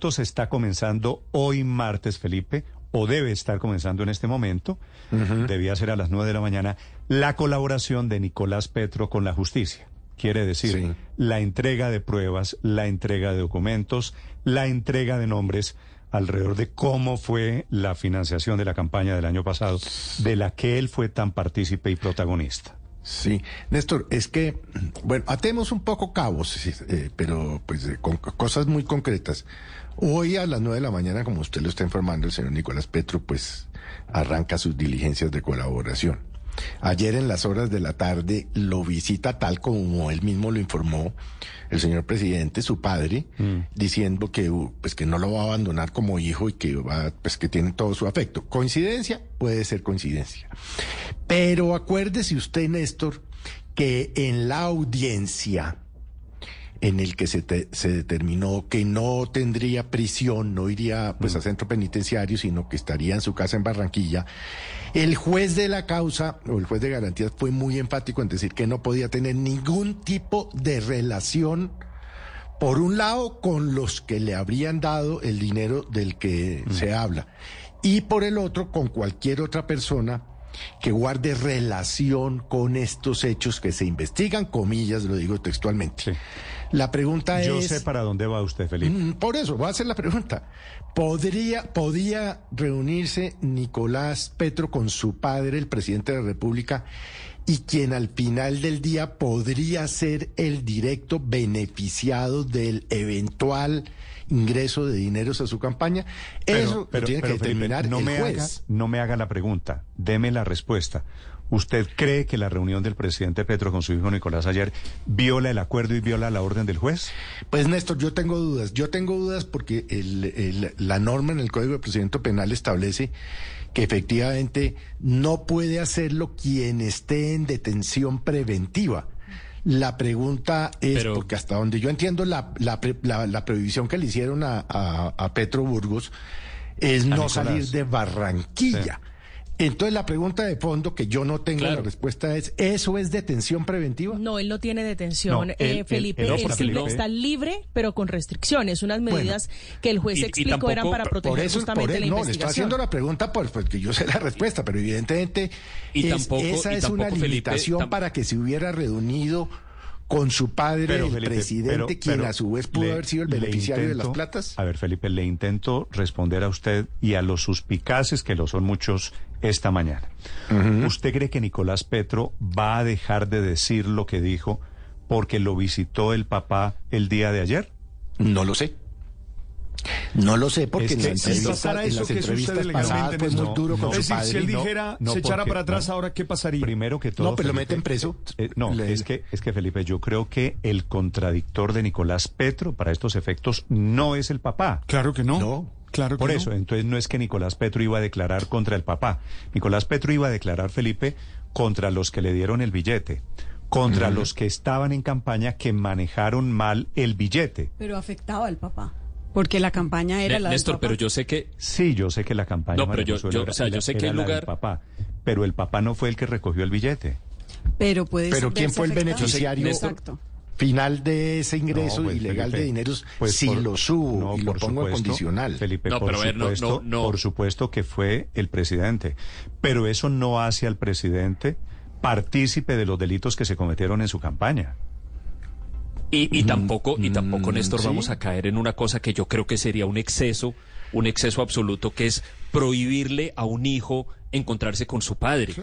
minutos está comenzando hoy martes, Felipe, o debe estar comenzando en este momento, debía ser a las nueve de la mañana, la colaboración de Nicolás Petro con la justicia. Quiere decir, la entrega de pruebas, la entrega de documentos, la entrega de nombres alrededor de cómo fue la financiación de la campaña del año pasado, de la que él fue tan partícipe y protagonista. Sí, Néstor, es que, bueno, atemos un poco cabos, eh, pero pues eh, con cosas muy concretas. Hoy a las nueve de la mañana, como usted lo está informando, el señor Nicolás Petro, pues arranca sus diligencias de colaboración. Ayer en las horas de la tarde lo visita tal como él mismo lo informó el señor presidente, su padre, mm. diciendo que uh, pues que no lo va a abandonar como hijo y que va pues que tiene todo su afecto. Coincidencia puede ser coincidencia. Pero acuérdese usted, Néstor, que en la audiencia en el que se, se determinó que no tendría prisión, no iría pues a mm. centro penitenciario, sino que estaría en su casa en Barranquilla. El juez de la causa, o el juez de garantías, fue muy enfático en decir que no podía tener ningún tipo de relación, por un lado, con los que le habrían dado el dinero del que mm. se habla, y por el otro, con cualquier otra persona que guarde relación con estos hechos que se investigan, comillas, lo digo textualmente. La pregunta es... Yo sé para dónde va usted, Felipe. Mm, por eso, voy a hacer la pregunta. ¿Podría, ¿Podía reunirse Nicolás Petro con su padre, el presidente de la República, y quien al final del día podría ser el directo beneficiado del eventual ingreso de dineros a su campaña? Eso tiene que determinar no el me juez. Haga, no me haga la pregunta, deme la respuesta. ¿Usted cree que la reunión del presidente Petro con su hijo Nicolás ayer viola el acuerdo y viola la orden del juez? Pues Néstor, yo tengo dudas. Yo tengo dudas porque la norma en el Código de Procedimiento Penal establece que efectivamente no puede hacerlo quien esté en detención preventiva. La pregunta es, porque hasta donde yo entiendo la, la, prohibición que le hicieron a, Petro Burgos es no salir de Barranquilla. Entonces la pregunta de fondo que yo no tengo la respuesta es, ¿eso es detención preventiva? No, él no tiene detención, eh, Felipe. Él, está libre, pero con restricciones. Unas medidas que el juez explicó eran para proteger justamente la investigación. No, le estoy haciendo la pregunta porque pues, yo sé la respuesta, pero evidentemente esa es una limitación para que se hubiera reunido con su padre, el presidente, quien a su vez pudo haber sido el beneficiario de las platas? A ver, Felipe, le intento responder a usted y a los suspicaces, que lo son muchos, esta mañana. ¿Usted cree que Nicolás Petro va a dejar de decir lo que dijo porque lo visitó el papá el día de ayer? No lo sé. No lo sé porque en, las entrevistas pasadas fue muy duro con su padre. Si él dijera, se echara para atrás, ahora qué pasaría? Primero que todo. No, pero lo meten preso. Eh, no, es que es que Felipe, yo creo que el contradictor de Nicolás Petro para estos efectos no es el papá. Claro que no. No. Claro Por eso, entonces no es que Nicolás Petro iba a declarar contra el papá. Nicolás Petro iba a declarar, Felipe, contra los que le dieron el billete contra los que estaban en campaña que manejaron mal el billete. Pero afectaba al papá. Porque la campaña era la Néstor, pero yo sé que... Sí, yo sé que la campaña... No, pero yo, o sea, yo sé que el lugar... Papá, pero el papá no fue el que recogió el billete. Pero puede Pero ¿quién fue el beneficiario final de ese ingreso pues, ilegal de dineros pues si lo subo y lo pongo en condicional? Felipe, no, por, supuesto, por supuesto que fue el presidente. Pero eso no hace al presidente partícipe de los delitos que se cometieron en su campaña. Y, tampoco, y tampoco, mm, Néstor, vamos a caer en una cosa que yo creo que sería un exceso, un exceso absoluto, que es prohibirle a un hijo encontrarse con su padre.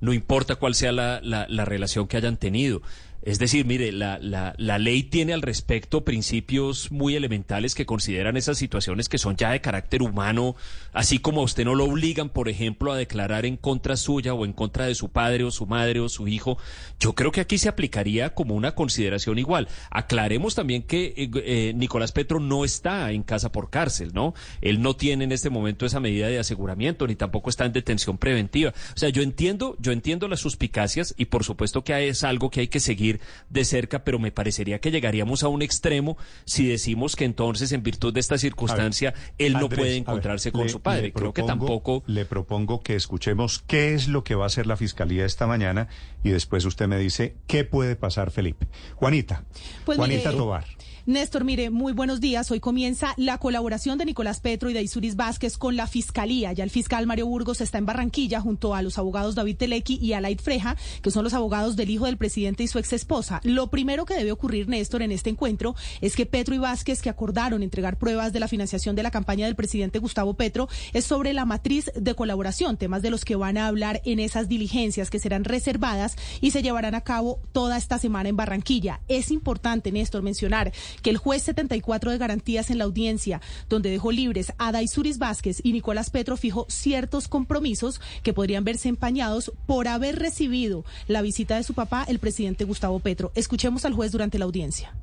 No importa cuál sea la, la relación que hayan tenido. Es decir, mire, la, la, la, ley tiene al respecto principios muy elementales que consideran esas situaciones que son ya de carácter humano, así como usted no lo obligan, por ejemplo, a declarar en contra suya o en contra de su padre o su madre o su hijo. Yo creo que aquí se aplicaría como una consideración igual. Aclaremos también que eh, eh, Nicolás Petro no está en casa por cárcel, ¿no? Él no tiene en este momento esa medida de aseguramiento, ni tampoco está en detención preventiva. O sea, yo entiendo, yo entiendo las suspicacias y por supuesto que es algo que hay que seguir de cerca, pero me parecería que llegaríamos a un extremo si decimos que entonces, en virtud de esta circunstancia, él no puede encontrarse con su padre. Creo que tampoco. Le propongo que escuchemos qué es lo que va a hacer la fiscalía esta mañana y después usted me dice qué puede pasar, Felipe. Juanita. Pues Juanita Tobar. Néstor, mire, muy buenos días. Hoy comienza la colaboración de Nicolás Petro y de Isuris Vázquez con la Fiscalía. Ya el fiscal Mario Burgos está en Barranquilla junto a los abogados David Telequi y Alaid Freja, que son los abogados del hijo del presidente y su ex esposa. Lo primero que debe ocurrir, Néstor, en este encuentro es que Petro y Vázquez, que acordaron entregar pruebas de la financiación de la campaña del presidente Gustavo Petro, es sobre la matriz de colaboración, temas de los que van a hablar en esas diligencias que serán reservadas y se llevarán a cabo toda esta semana en Barranquilla. Es importante, Néstor, mencionar que el juez 74 de garantías en la audiencia, donde dejó libres a Daisuris Vázquez y Nicolás Petro, fijó ciertos compromisos que podrían verse empañados por haber recibido la visita de su papá, el presidente Gustavo Petro. Escuchemos al juez durante la audiencia.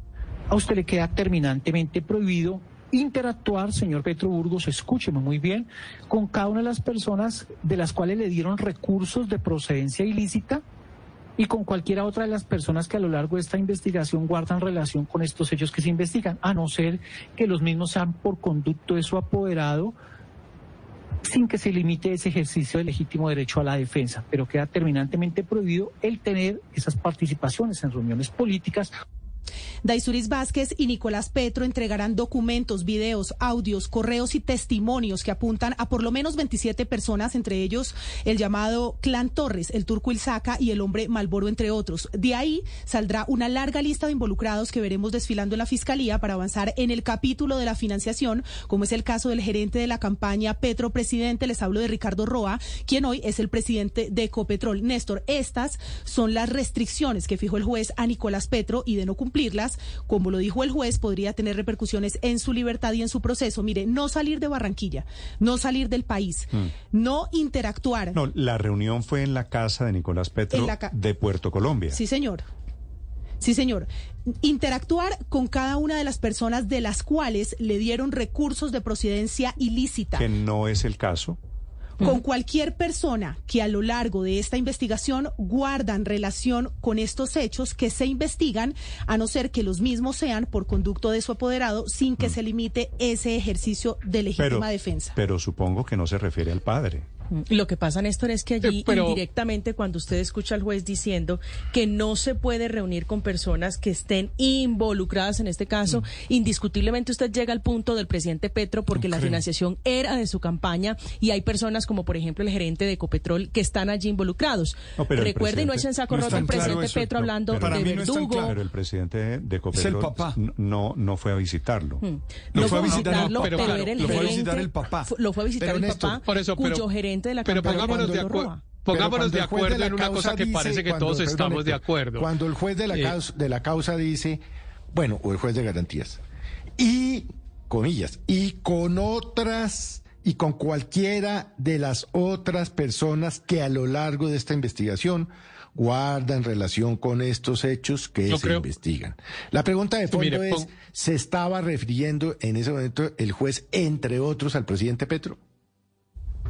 A usted le queda terminantemente prohibido interactuar, señor Petro Burgos, escúcheme muy bien, con cada una de las personas de las cuales le dieron recursos de procedencia ilícita y con cualquiera otra de las personas que a lo largo de esta investigación guardan relación con estos hechos que se investigan, a no ser que los mismos sean por conducto de su apoderado sin que se limite ese ejercicio de legítimo derecho a la defensa, pero queda terminantemente prohibido el tener esas participaciones en reuniones políticas Daisuris Vázquez y Nicolás Petro entregarán documentos, videos, audios, correos y testimonios que apuntan a por lo menos 27 personas, entre ellos el llamado Clan Torres, el turco Ilzaca y el hombre Malboro, entre otros. De ahí saldrá una larga lista de involucrados que veremos desfilando en la Fiscalía para avanzar en el capítulo de la financiación, como es el caso del gerente de la campaña Petro Presidente, les hablo de Ricardo Roa, quien hoy es el presidente de Ecopetrol. Néstor, estas son las restricciones que fijó el juez a Nicolás Petro y de no cumplir cumplirlas, como lo dijo el juez, podría tener repercusiones en su libertad y en su proceso. Mire, no salir de Barranquilla, no salir del país, mm. no interactuar. No, la reunión fue en la casa de Nicolás Petro de Puerto Colombia. Sí, señor. Sí, señor. Interactuar con cada una de las personas de las cuales le dieron recursos de procedencia ilícita. Que no es el caso con cualquier persona que a lo largo de esta investigación guardan relación con estos hechos que se investigan, a no ser que los mismos sean por conducto de su apoderado, sin que mm. se limite ese ejercicio de legítima defensa. Pero supongo que no se refiere al padre. Lo que pasa, Néstor, es que allí eh, indirectamente cuando usted escucha al juez diciendo que no se puede reunir con personas que estén involucradas en este caso, mm. indiscutiblemente usted llega al punto del presidente Petro porque la financiación era de su campaña y hay personas como por ejemplo el gerente de Ecopetrol que están allí involucrados. Recuerden, no echen saco roto el presidente Petro hablando de verdugo. pero el presidente de Ecopetrol no, no fue a visitarlo. Mm. No, fue a visitarlo, pero, era el lo fue a visitar el papá. Lo fue a visitar el papá, cuyo gerente pero pongámonos de acuerdo. Pongámonos de acuerdo en una cosa que parece que todos estamos de acuerdo. Cuando el juez de la, eh, causa, de la causa dice, bueno, o el juez de garantías, y, comillas, y con otras y con cualquiera de las otras personas que a lo largo de esta investigación guardan relación con estos hechos que se investigan. La pregunta de fondo es, ¿se estaba refiriendo en ese momento el juez, entre otros, al presidente Petro?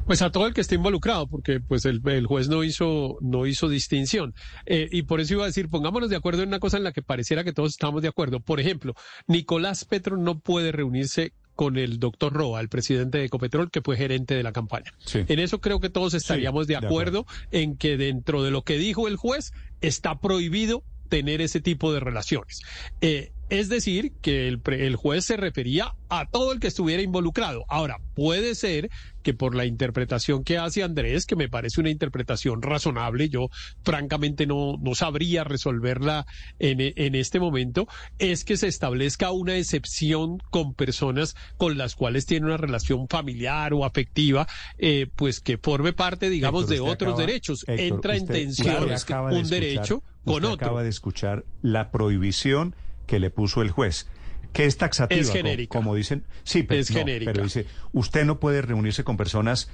Pues a todo el que esté involucrado, porque pues el, juez no hizo, no hizo distinción. Eh, y por eso iba a decir, pongámonos de acuerdo en una cosa en la que pareciera que todos estamos de acuerdo. Por ejemplo, Nicolás Petro no puede reunirse con el doctor Roa, el presidente de Ecopetrol, que fue gerente de la campaña. En eso creo que todos estaríamos de, acuerdo en que dentro de lo que dijo el juez está prohibido tener ese tipo de relaciones. Eh, es decir, que el, el, juez se refería a todo el que estuviera involucrado. Ahora, puede ser que por la interpretación que hace Andrés, que me parece una interpretación razonable, yo francamente no, no sabría resolverla en, en este momento, es que se establezca una excepción con personas con las cuales tiene una relación familiar o afectiva, eh, pues que forme parte, digamos, de otros derechos. Entra en tensión un derecho con otro. Acaba de escuchar la prohibición que le puso el juez que es taxativa, es genérica. Como, dicen. Sí, pero, es genérica. pero dice, usted no puede reunirse con personas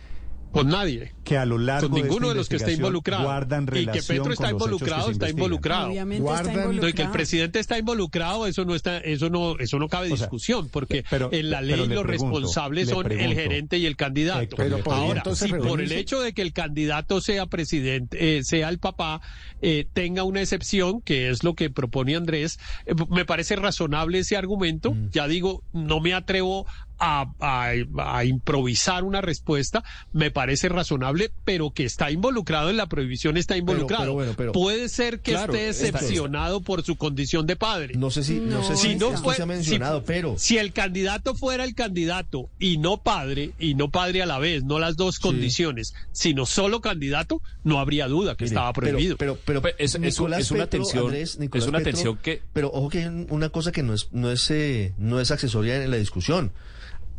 con nadie. Que a lo largo con ninguno de, los que está involucrado. Guardan y que Petro está involucrado, está involucrado. Guardan, y que el presidente está involucrado, eso no está, eso no, eso no cabe discusión, porque en la ley los responsables son el gerente y el candidato. Pero Ahora, si por el hecho de que el candidato sea presidente, eh, sea el papá, eh, tenga una excepción, que es lo que propone Andrés, eh, me parece razonable ese argumento. Mm. Ya digo, no me atrevo a, a, improvisar una respuesta, me parece razonable pero que está involucrado en la prohibición, está involucrado. pero bueno, pero- Puede ser que Claro, esté está- excepcionado por su condición de padre. No sé si, no, sé si, si no fue, se ha mencionado, si, pero si el candidato fuera el candidato y no padre, y no padre a la vez, no las dos condiciones, sino solo candidato, no habría duda que Mire, estaba prohibido. Pero, pero, Pues es- es una Petro, tensión- Andrés, es una Petro, tensión que- Pero ojo que hay una cosa que no es, no es, eh, no es accesoria en la discusión.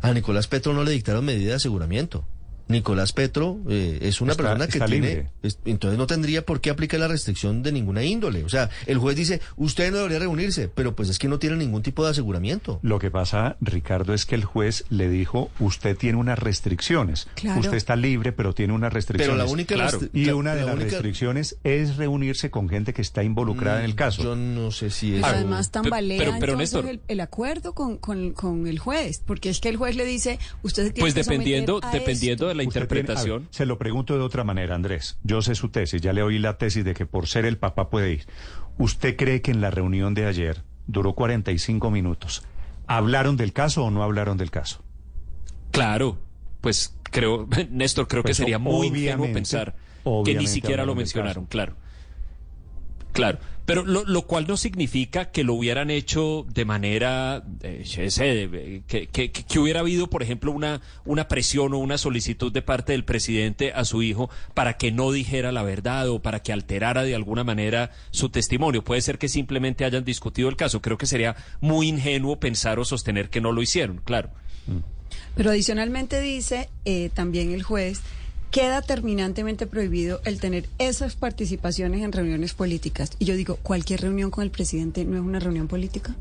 A Nicolás Petro no le dictaron medida de aseguramiento. Nicolás Petro eh, es una Está- persona que está tiene, libre. es- entonces no tendría por qué aplicar la restricción de ninguna índole. O sea, el juez dice, usted no debería reunirse, pero pues es que no tiene ningún tipo de aseguramiento. Lo que pasa, Ricardo, es que el juez le dijo, usted tiene unas restricciones. Claro. Usted está libre, pero tiene unas restricciones. Pero la única Claro. restri- Y la- una de la las única- restricciones es reunirse con gente que está involucrada en el caso. Yo no sé si es. Pero además tambalea pero- pero, Néstor- el, el acuerdo con, con, con el juez, porque es que el juez le dice, usted tiene Pues que dependiendo, a dependiendo esto. de la Interpretación. ver, se lo pregunto de otra manera, Andrés. Yo sé su tesis, ya le oí la tesis de que por ser el papá puede ir. ¿Usted cree que en la reunión de ayer duró 45 minutos? ¿Hablaron del caso o no hablaron del caso? Claro, pues creo, Néstor, creo que Pues, sería muy ingenuo pensar que ni siquiera lo mencionaron, claro. Claro, pero lo, lo cual no significa que lo hubieran hecho de manera, eh, que, que- que hubiera habido, por ejemplo, una, una presión o una solicitud de parte del presidente a su hijo para que no dijera la verdad o para que alterara de alguna manera su testimonio. Puede ser que simplemente hayan discutido el caso. Creo que sería muy ingenuo pensar o sostener que no lo hicieron, claro. Pero adicionalmente dice eh, también el juez, queda terminantemente prohibido el tener esas participaciones en reuniones políticas. Y yo digo, ¿cualquier reunión con el presidente no es una reunión política?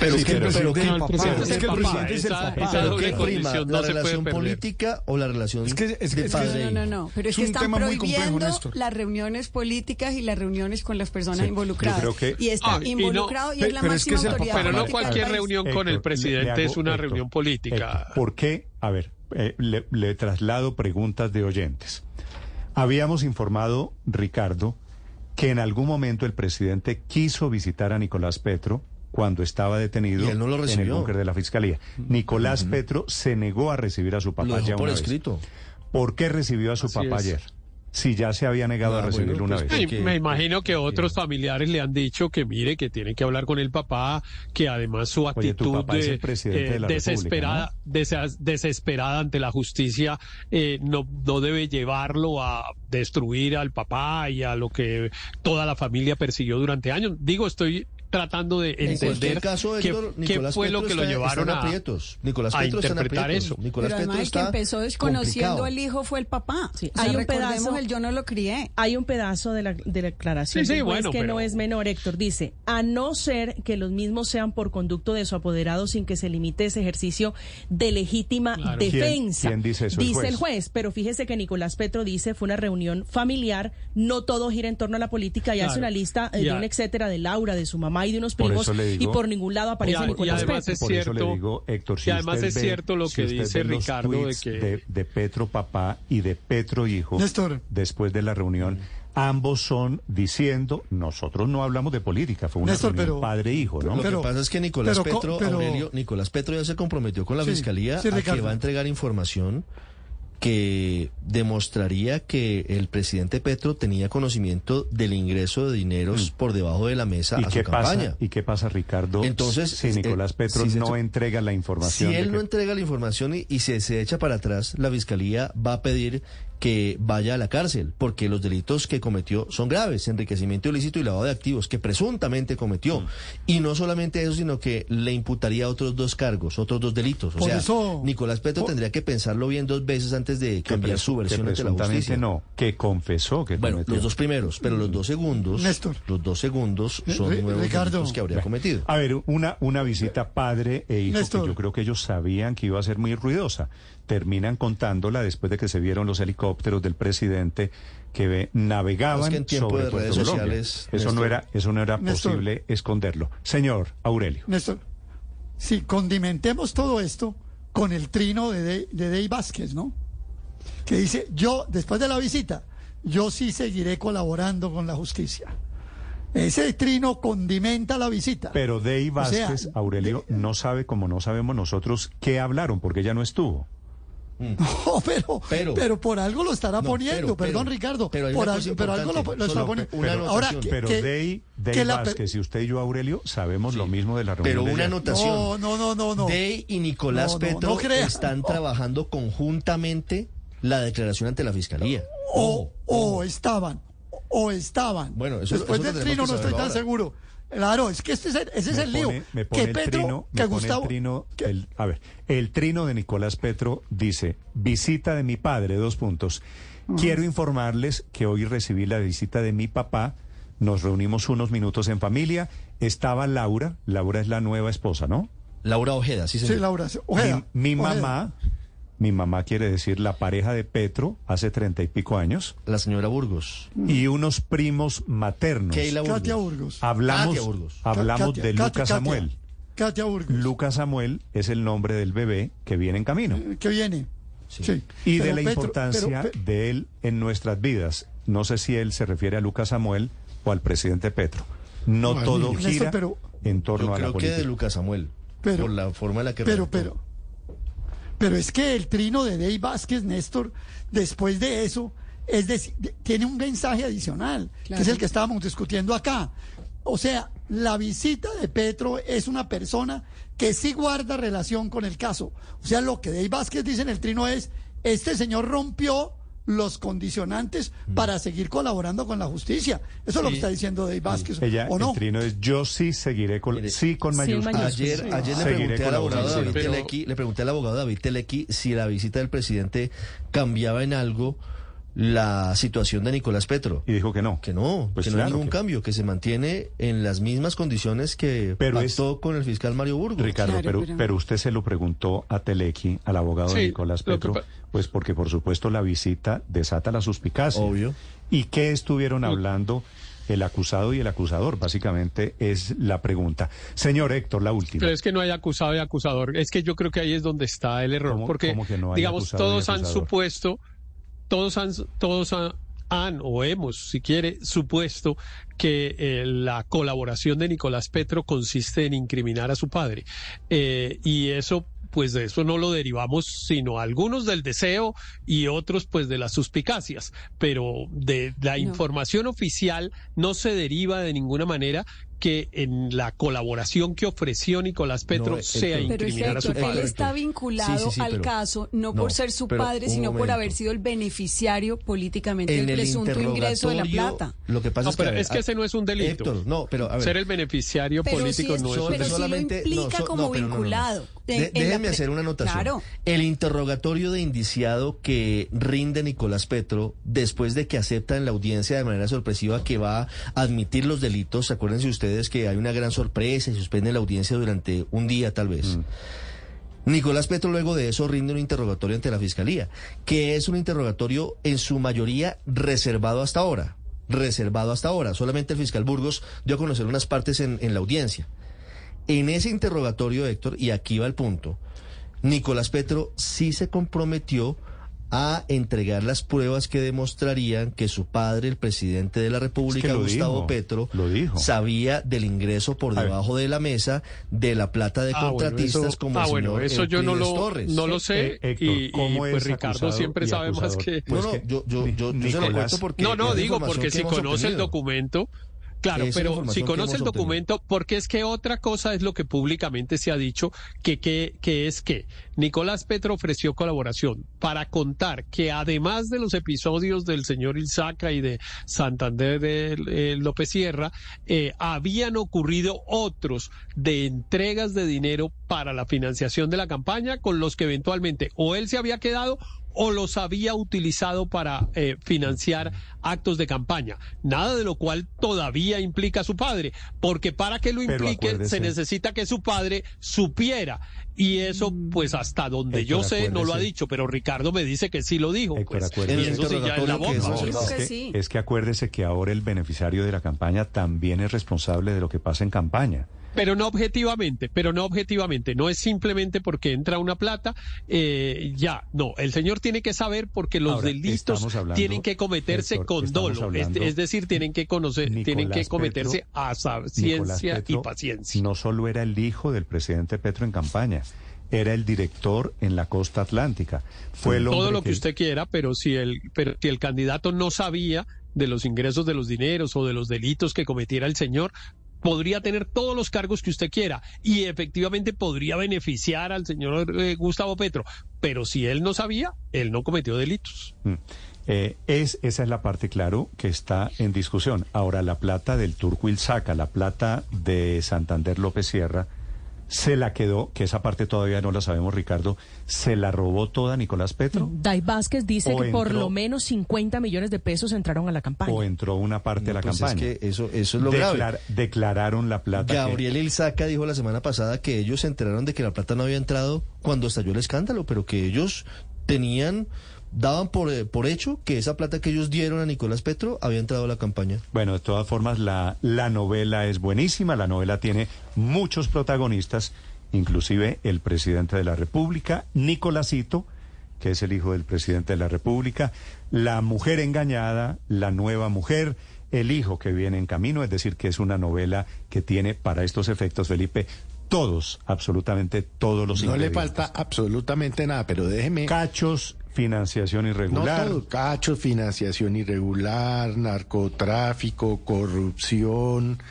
Pero Sí, que el pero- presidente No, es el presidente Es es que el papá, presidente es el papá. ¿La relación política o la relación Es que- es que- de padre? No, no, no, pero es, Es que están complejo, prohibiendo las reuniones políticas y las reuniones con las personas Sí, involucradas. que- y está Ah, y no- involucrado y, es la máxima es autoridad. Pero no cualquier reunión con el presidente es una reunión política. ¿Por qué? A ver, eh, le, le traslado preguntas de oyentes. Habíamos informado, Ricardo, que en algún momento el presidente quiso visitar a Nicolás Petro cuando estaba detenido Y él no lo en el búnker de la Fiscalía. Nicolás Petro se negó a recibir a su papá Lo dejó ya por una vez. escrito. ¿Por qué recibió a su Así papá es. ayer? Si ya se había negado Ah, a recibirlo bueno, una pues, vez. Me imagino que otros familiares le han dicho que mire, que tiene que hablar con el papá, que además su Oye, tu actitud papá es de, el presidente eh, de la desesperada, desa- desesperada ante la justicia eh, no, no debe llevarlo a destruir al papá y a lo que toda la familia persiguió durante años. Digo, estoy tratando de En entender caso, qué, Héctor, qué fue lo que lo llevaron a, aprietos. Nicolás a Petro interpretar aprietos. eso. Nicolás Pero Petro además el que empezó desconociendo complicado. al hijo fue el papá. Sí, O sea, hay un pedazo- el yo no lo crié. Hay un pedazo de la, de la declaración Sí, bueno, que pero- no es menor, Héctor. Dice, a no ser que los mismos sean por conducto de su apoderado sin que se limite ese ejercicio de legítima Claro. defensa. ¿Quién- quién dice eso? El Dice juez. el juez, pero fíjese que Nicolás Petro dice, fue una reunión familiar, no todo gira en torno a la política, y hace una lista eh, de un etcétera de Laura, de su mamá y de unos Por primos, digo- y por ningún lado aparece Y a- y Nicolás además Petro. es Por eso le cierto- digo, Héctor, y si además usted es ve- cierto lo que dice Ricardo de que- de, de Petro papá y de Petro hijo Néstor. después de la reunión, ambos son diciendo, nosotros no hablamos de política, fue una Néstor, reunión pero- padre-hijo, ¿no? Lo Pero- que pasa es que Nicolás pero Petro, pero- Aurelio, Nicolás Petro ya se comprometió con la Sí, fiscalía sí, a que va a entregar información que demostraría que el presidente Petro tenía conocimiento del ingreso de dineros por debajo de la mesa ¿Y a qué su pasa? campaña. ¿Y qué pasa, Ricardo? Entonces, si eh, Nicolás Petro si no entrega la Si información. de él no entrega la información y, y se, se echa para atrás, la fiscalía va a pedir que vaya a la cárcel, porque los delitos que cometió son graves, enriquecimiento ilícito y lavado de activos, que presuntamente cometió. Mm. Y no solamente eso, sino que le imputaría otros dos cargos, otros dos delitos. O Por sea, eso- Nicolás Petro por- tendría que pensarlo bien dos veces antes de cambiar su versión ante la justicia. no, que confesó que Bueno, cometió. los dos primeros, pero los dos segundos, Néstor. los dos segundos Eh, son Ri- nuevos Ricardo. delitos que habría cometido. A ver, una, una visita padre e hijo Néstor. que yo creo que ellos sabían que iba a ser muy ruidosa. Terminan contándola después de que se vieron los helicópteros del presidente que ve- navegaban Es que en tiempo sobre de Puerto redes Colombia. sociales, Eso no era, eso no era Néstor. posible esconderlo. Señor Aurelio. Néstor, si condimentemos todo esto con el trino de Dey, de Dey Vázquez, ¿no? Que dice, yo, después de la visita, yo sí seguiré colaborando con la justicia. Ese trino condimenta la visita. Pero Dey O sea, Vázquez, Aurelio, de- no sabe como no sabemos nosotros qué hablaron, porque ella no estuvo. No, pero, Pero. pero, por algo lo estará No, poniendo, pero, perdón pero, Ricardo, por, una al- cosa pero algo lo, lo está poniendo. una pero, Ahora, que- pero que- Dey, Dey que la Vázquez y usted y yo, Aurelio, sabemos lo mismo de la reunión. Pero una anotación. No, no, no, no, no. Dey y Nicolás No, Petro crea. están No. trabajando conjuntamente la declaración ante la fiscalía. o, o estaban, o estaban. Bueno, eso- Después eso del trino no estoy tan ahora. seguro. Claro, es que este es el, ese es el lío. pone, me pone que el Petro, trino, que me pone Gustavo, el trino, que- el- a ver, el trino de Nicolás Petro dice, visita de mi padre, dos puntos. Quiero informarles que hoy recibí la visita de mi papá, nos reunimos unos minutos en familia, estaba Laura, Laura es la nueva esposa, ¿no? Laura Ojeda, sí, Sí, señor. Laura. Ojeda, mi mi Ojeda. mamá, mi mamá quiere decir la pareja de Petro hace treinta y pico años, La señora Burgos. y unos primos maternos. Keila Burgos. Katia Burgos. Hablamos, Katia Burgos. hablamos Katia, de Lucas Katia. Samuel. Katia Burgos. Lucas Samuel es el nombre del bebé que viene en camino. Eh, que viene. Sí. Y de la Petro- importancia pero de él en nuestras vidas. No sé si él se refiere a Lucas Samuel o al presidente Petro. No todo Néstor, gira pero- en torno Yo a la creo que de Lucas Samuel. Pero- por la forma en la que Pero, pero, pero es que el trino de Dey Vázquez, Néstor, después de eso, es decir, tiene un mensaje adicional, que es el que estábamos discutiendo acá. O sea, la visita de Petro es una persona que sí guarda relación con el caso. O sea, lo que Dey Vázquez dice en el trino es, este señor rompió los condicionantes Mm. para seguir colaborando con la justicia. Eso es lo que está diciendo Dey Vázquez, Ella, ¿o no? el trino es yo sí seguiré con, Mire, sí con mayúsculas. Ayer, Sí. ayer le pregunté al abogado. David Pero- Telequi, le pregunté al abogado David Telequi si la visita del presidente cambiaba en algo la situación de Nicolás Petro. Y dijo que no. Que no, Pues que no hay ningún que- cambio, que se mantiene en las mismas condiciones que Pero es- pactó con el fiscal Mario Burgos. Ricardo, Claro, pero, pero- pero usted se lo preguntó a Telequi, al abogado de Nicolás que Petro, pues porque por supuesto la visita desata la suspicacia. Obvio. ¿Y qué estuvieron hablando el acusado y el acusador? Básicamente es la pregunta. Señor Héctor, la última. Pero es que no hay acusado y acusador. Es que yo creo que ahí es donde está el error. ¿Cómo- porque, cómo que no hay digamos, todos han supuesto, todos han, todos han, han o hemos, si quiere, supuesto que eh, la colaboración de Nicolás Petro consiste en incriminar a su padre. Eh, y eso pues de eso no lo derivamos, sino algunos del deseo y otros pues de las suspicacias, pero de la información oficial no se deriva de ninguna manera que en la colaboración que ofreció Nicolás Petro No, sea Héctor. Pero incriminar a su Héctor, él padre. está vinculado Sí, sí, sí, al pero- caso no, no, por ser su padre, sino por momento. haber sido el beneficiario políticamente En del el presunto ingreso de la plata. Lo que pasa No, es que, pero a ver, es que ese no es un delito. Héctor, no, pero a ver. Ser el beneficiario Pero político es- no es un pero sí lo solamente implica so- como pero vinculado. De- déjeme hacer una anotación. Claro. El interrogatorio de indiciado que rinde Nicolás Petro después de que acepta en la audiencia de manera sorpresiva que va a admitir los delitos. Acuérdense ustedes que hay una gran sorpresa y suspende la audiencia durante un día tal vez. Nicolás Petro luego de eso rinde un interrogatorio ante la Fiscalía, que es un interrogatorio en su mayoría reservado hasta ahora. Reservado hasta ahora. Solamente el fiscal Burgos dio a conocer unas partes en, en la audiencia. En ese interrogatorio, Héctor, y aquí va el punto, Nicolás Petro sí se comprometió a entregar las pruebas que demostrarían que su padre, el presidente de la República, lo Gustavo dijo, Petro, lo dijo. sabía del ingreso por debajo de la mesa de la plata de Ah, bueno, contratistas eso- como ah, el bueno, señor eso yo no lo, Torres. no lo sé. Eh, Héctor, y, y, ¿cómo pues es Ricardo siempre sabe más que. Pues no, no, que yo, yo, Ni- yo, yo se lo cuento porque... No, no, digo, porque que si conoce el documento, claro, pero si conoce el obtenido. documento, porque es que otra cosa es lo que públicamente se ha dicho, que, que, que es que Nicolás Petro ofreció colaboración para contar que además de los episodios del señor Ilzaca y de Santander de eh, López Sierra, eh, habían ocurrido otros de entregas de dinero para la financiación de la campaña con los que eventualmente o él se había quedado o los había utilizado para eh, financiar actos de campaña. Nada de lo cual todavía implica a su padre, porque para que lo implique se necesita que su padre supiera. Y eso, pues hasta donde Héctor, yo sé, no lo ha dicho, pero Ricardo me dice que sí lo dijo. Héctor, pues, acuérdese. y eso sí ya es la que que es que acuérdese que ahora el beneficiario de la campaña también es responsable de lo que pasa en campaña. Pero no objetivamente, pero no objetivamente. No es simplemente porque entra una plata, eh, ya. No, el señor tiene que saber porque los Ahora, delitos hablando, tienen que cometerse Héctor, con dolo. Es, hablando- es decir, tienen que conocer, tienen que cometerse Petro- a ciencia y paciencia. No solo era el hijo del presidente Petro en campaña, era el director en la costa atlántica. Fue el Todo lo que usted quiera, pero si el, pero si el candidato no sabía de los ingresos de los dineros o de los delitos que cometiera el señor, podría tener todos los cargos que usted quiera y efectivamente podría beneficiar al señor eh, Gustavo Petro. Pero si él no sabía, él no cometió delitos. Mm. Eh, es, esa es la parte, claro, que está en discusión. Ahora, la plata del Turco Ilzaca, la plata de Santander López Sierra, se la quedó, que esa parte todavía no la sabemos, Ricardo, se la robó toda Nicolás Petro. Dai Vázquez dice que por lo menos 50 millones de pesos entraron a la campaña. O entró una parte de la Pues es campaña. que eso, eso es lo Declar- grave. Declararon la plata. que- Gabriel Ilzaca dijo la semana pasada que ellos se enteraron de que la plata no había entrado cuando estalló el escándalo, pero que ellos tenían, daban por, eh, por hecho que esa plata que ellos dieron a Nicolás Petro había entrado a la campaña. Bueno, de todas formas, la, la novela es buenísima, la novela tiene muchos protagonistas, inclusive el presidente de la República, Nicolásito, que es el hijo del presidente de la República, la mujer engañada, la nueva mujer, el hijo que viene en camino, es decir, que es una novela que tiene para estos efectos, Felipe, todos, absolutamente todos los No le falta absolutamente nada, pero déjeme... Cachos, financiación No irregular. todo, cachos, financiación irregular, narcotráfico, corrupción,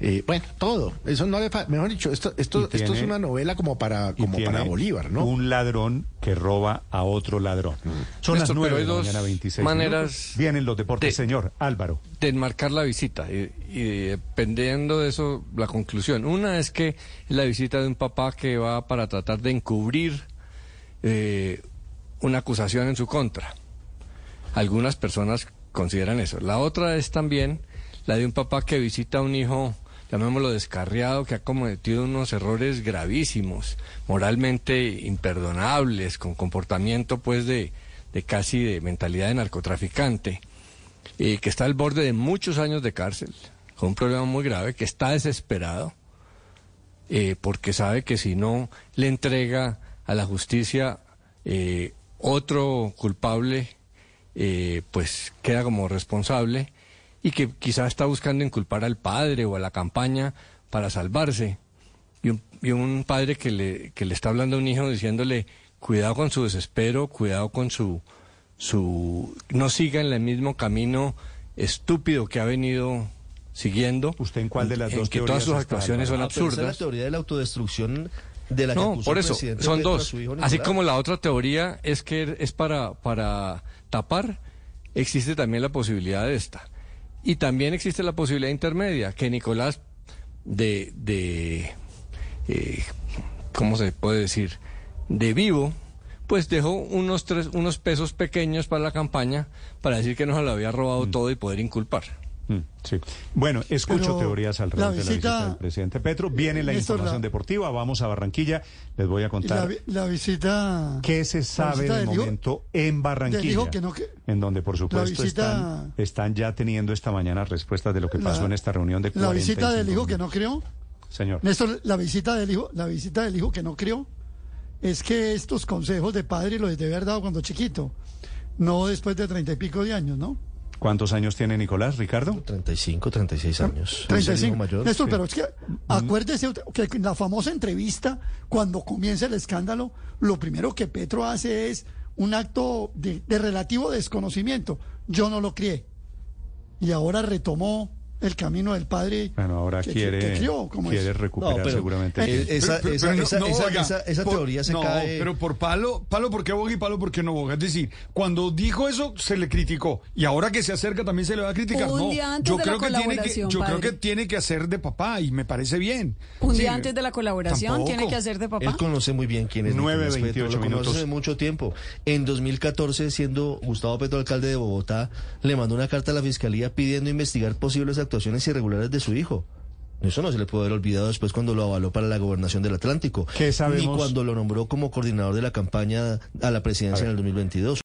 eh, bueno, todo. Eso no le falta. Mejor dicho, esto, esto, esto es una novela como para, como para Bolívar, ¿no? Un ladrón que roba a otro ladrón. Son las Néstor, nueve de hay la dos mañana, 26 maneras minutos. Vienen los deportes, de- señor Álvaro. de enmarcar la visita y, y dependiendo de eso la conclusión. Una es que es la visita de un papá que va para tratar de encubrir eh, una acusación en su contra. Algunas personas consideran eso. La otra es también la de un papá que visita a un hijo, llamémoslo descarriado, que ha cometido unos errores gravísimos, moralmente imperdonables, con comportamiento pues de, de casi de mentalidad de narcotraficante eh, que está al borde de muchos años de cárcel, con un problema muy grave, que está desesperado, eh, porque sabe que si no le entrega a la justicia eh, otro culpable, eh, pues queda como responsable y que quizás está buscando inculpar al padre o a la campaña para salvarse. Y un, y un padre que le, que le está hablando a un hijo diciéndole, cuidado con su desespero, cuidado con su, su no siga en el mismo camino estúpido que ha venido siguiendo. ¿Usted en cuál de las en dos que teorías todas sus está, actuaciones son? Ah, pero esa es la absurdas. teoría de la autodestrucción de la que No, acusó por eso, son dos. Así como la otra teoría es que es para, para tapar, existe también la posibilidad de esta. Y también existe la posibilidad intermedia, que Nicolás de, de eh, ¿cómo se puede decir? De vivo, pues dejó unos, tres, unos pesos pequeños para la campaña para decir que no se lo había robado todo y poder inculpar. Mm, sí. Bueno, escucho Pero teorías alrededor la de la visita- visita del presidente Petro. Viene la Néstor, información la- deportiva. Vamos a Barranquilla. Les voy a la, contar la visita. qué se sabe visita de del hijo- momento en Barranquilla. que no que- en donde, por supuesto, visita- están, están ya teniendo esta mañana respuestas de lo que pasó en esta reunión de La 45 visita del hijo que no crió. Señor. Néstor, la visita del hijo, la visita del hijo que no crió es que estos consejos de padre los debe haber dado cuando chiquito, no después de treinta y pico de años, ¿no? ¿Cuántos años tiene Nicolás, Ricardo? 35, 36 años. Es el hijo 35. mayor. Néstor, sí. pero es que acuérdese que en la famosa entrevista, cuando comienza el escándalo, lo primero que Petro hace es un acto de, de relativo desconocimiento. Yo no lo crié. Y ahora retomó el camino del padre Bueno, ahora que, quiere, que crió. ¿cómo quiere es? recuperar No, pero- seguramente. Eh, esa, Pero- esa, pero no- esa, no, esa- oiga, esa- esa por- teoría se no, cae. pero por palo, palo porque boga y palo porque no boga. Es decir, cuando dijo eso se le criticó y ahora que se acerca también se le va a criticar. Un no, día antes yo de la creo que tiene que, colaboración, yo creo padre. que tiene que hacer de papá y me parece bien. Un Sí, día antes de la colaboración tampoco. tiene que hacer de papá. Él conoce muy bien quién es Nueve, Nicolás Petro, 28 lo conoce minutos. hace mucho tiempo. En 2014, siendo Gustavo Petro alcalde de Bogotá, le mandó una carta a la fiscalía pidiendo investigar posibles actuaciones irregulares de su hijo. Eso no se le puede haber olvidado después cuando lo avaló para la gobernación del Atlántico. ¿Qué sabemos? Ni cuando lo nombró como coordinador de la campaña a la presidencia A en el 2022.